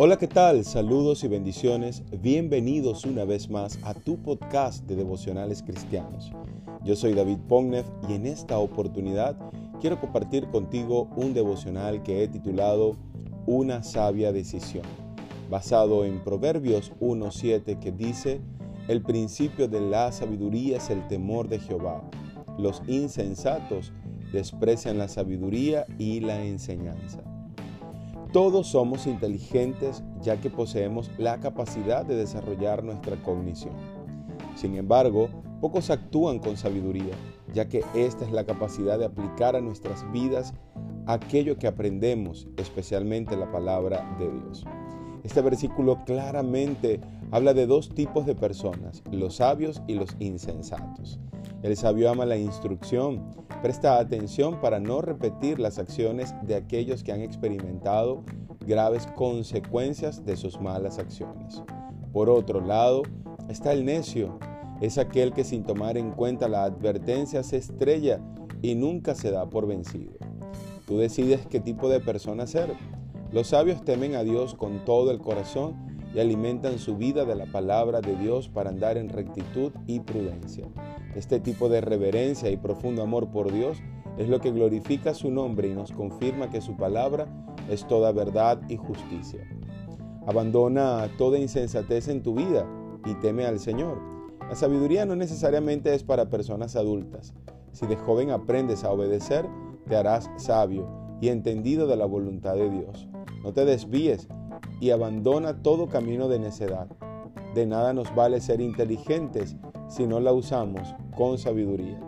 Hola, ¿qué tal? Saludos y bendiciones. Bienvenidos una vez más a tu podcast de devocionales cristianos. Yo soy David Pognev y en esta oportunidad quiero compartir contigo un devocional que he titulado Una sabia decisión, basado en Proverbios 1.7 que dice, El principio de la sabiduría es el temor de Jehová. Los insensatos desprecian la sabiduría y la enseñanza. Todos somos inteligentes ya que poseemos la capacidad de desarrollar nuestra cognición. Sin embargo, pocos actúan con sabiduría, ya que esta es la capacidad de aplicar a nuestras vidas aquello que aprendemos, especialmente la palabra de Dios. Este versículo claramente habla de dos tipos de personas, los sabios y los insensatos. El sabio ama la instrucción, presta atención para no repetir las acciones de aquellos que han experimentado graves consecuencias de sus malas acciones. Por otro lado, está el necio, es aquel que sin tomar en cuenta la advertencia se estrella y nunca se da por vencido. Tú decides qué tipo de persona ser. Los sabios temen a Dios con todo el corazón y alimentan su vida de la palabra de Dios para andar en rectitud y prudencia. Este tipo de reverencia y profundo amor por Dios es lo que glorifica su nombre y nos confirma que su palabra es toda verdad y justicia. Abandona toda insensatez en tu vida y teme al Señor. La sabiduría no necesariamente es para personas adultas. Si de joven aprendes a obedecer, te harás sabio y entendido de la voluntad de Dios. No te desvíes y abandona todo camino de necedad. De nada nos vale ser inteligentes si no la usamos con sabiduría.